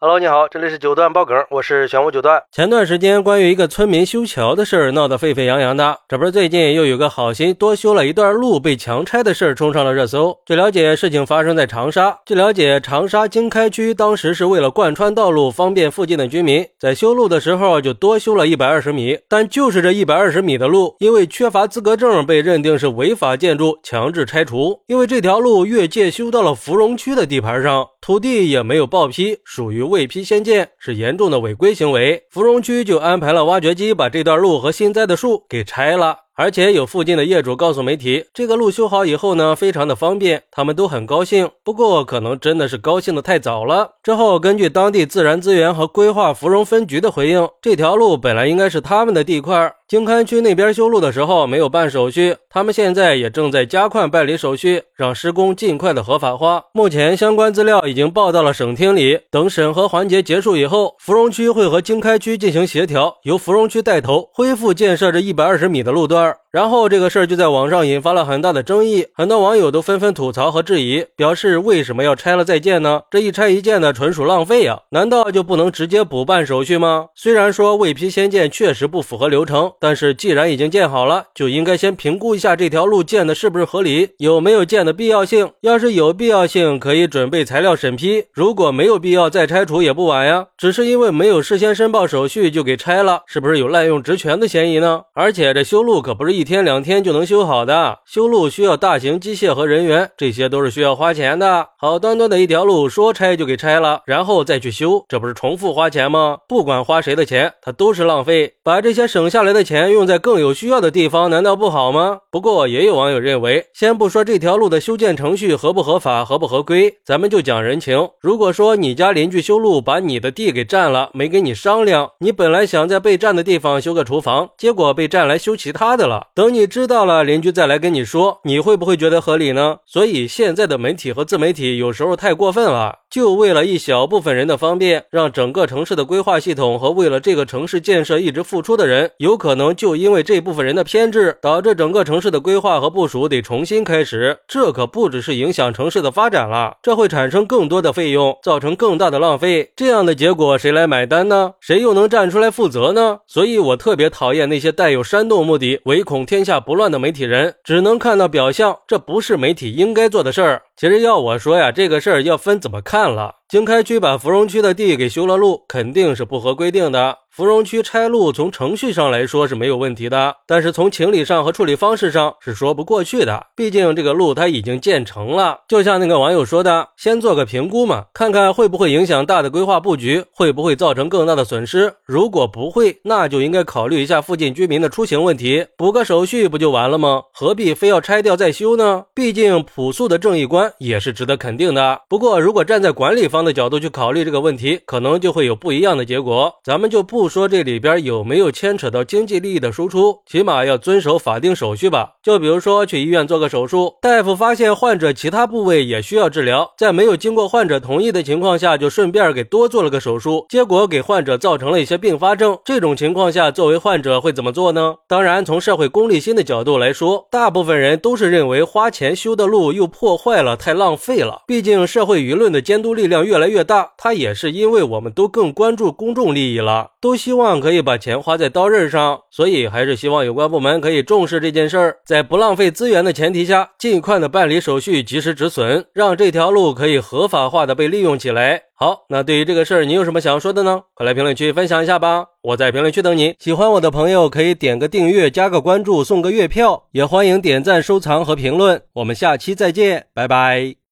Hello，你好，这里是九段爆梗，我是玄武九段。前段时间关于一个村民修桥的事儿闹得沸沸扬扬的，这不是最近又有个好心多修了一段路被强拆的事儿冲上了热搜。据了解，事情发生在长沙。据了解，长沙经开区当时是为了贯穿道路，方便附近的居民，在修路的时候就多修了一百二十米。但就是这一百二十米的路，因为缺乏资格证，被认定是违法建筑，强制拆除。因为这条路越界修到了芙蓉区的地盘上，土地也没有报批，属于。未批先建是严重的违规行为，芙蓉区就安排了挖掘机把这段路和新栽的树给拆了。而且有附近的业主告诉媒体，这个路修好以后呢，非常的方便，他们都很高兴。不过可能真的是高兴的太早了。之后根据当地自然资源和规划芙蓉分局的回应，这条路本来应该是他们的地块，经开区那边修路的时候没有办手续，他们现在也正在加快办理手续，让施工尽快的合法化。目前相关资料已经报到了省厅里，等审核环节结束以后，芙蓉区会和经开区进行协调，由芙蓉区带头恢复建设这一百二十米的路段。然后这个事儿就在网上引发了很大的争议，很多网友都纷纷吐槽和质疑，表示为什么要拆了再建呢？这一拆一建的纯属浪费呀！难道就不能直接补办手续吗？虽然说未批先建确实不符合流程，但是既然已经建好了，就应该先评估一下这条路建的是不是合理，有没有建的必要性。要是有必要性，可以准备材料审批；如果没有必要，再拆除也不晚呀。只是因为没有事先申报手续就给拆了，是不是有滥用职权的嫌疑呢？而且这修路可不是一天两天就能修好的，修路需要大型机械和人员，这些都是需要花钱的。好端端的一条路，说拆就给拆了，然后再去修，这不是重复花钱吗？不管花谁的钱，它都是浪费。把这些省下来的钱用在更有需要的地方，难道不好吗？不过也有网友认为，先不说这条路的修建程序合不合法、合不合规，咱们就讲人情。如果说你家邻居修路把你的地给占了，没跟你商量，你本来想在被占的地方修个厨房，结果被占来修其他的了。等你知道了，邻居再来跟你说，你会不会觉得合理呢？所以现在的媒体和自媒体有时候太过分了，就为了一小部分人的方便，让整个城市的规划系统和为了这个城市建设一直付出的人，有可能就因为这部分人的偏执，导致整个城市的规划和部署得重新开始。这可不只是影响城市的发展了，这会产生更多的费用，造成更大的浪费。这样的结果谁来买单呢？谁又能站出来负责呢？所以我特别讨厌那些带有煽动目的、唯恐天下不乱的媒体人，只能看到表象，这不是媒体应该做的事儿。其实要我说呀，这个事儿要分怎么看了。经开区把芙蓉区的地给修了路，肯定是不合规定的。芙蓉区拆路从程序上来说是没有问题的，但是从情理上和处理方式上是说不过去的。毕竟这个路它已经建成了，就像那个网友说的，先做个评估嘛，看看会不会影响大的规划布局，会不会造成更大的损失。如果不会，那就应该考虑一下附近居民的出行问题，补个手续不就完了吗？何必非要拆掉再修呢？毕竟朴素的正义观也是值得肯定的。不过如果站在管理方方的角度去考虑这个问题，可能就会有不一样的结果。咱们就不。说这里边有没有牵扯到经济利益的输出，起码要遵守法定手续吧。就比如说去医院做个手术，大夫发现患者其他部位也需要治疗，在没有经过患者同意的情况下，就顺便给多做了个手术，结果给患者造成了一些并发症。这种情况下，作为患者会怎么做呢？当然，从社会功利心的角度来说，大部分人都是认为花钱修的路又破坏了，太浪费了。毕竟社会舆论的监督力量越来越大，它也是因为我们都更关注公众利益了，都。希望可以把钱花在刀刃上，所以还是希望有关部门可以重视这件事儿，在不浪费资源的前提下，尽快的办理手续，及时止损，让这条路可以合法化的被利用起来。好，那对于这个事儿，你有什么想说的呢？快来评论区分享一下吧，我在评论区等你。喜欢我的朋友可以点个订阅，加个关注，送个月票，也欢迎点赞、收藏和评论。我们下期再见，拜拜。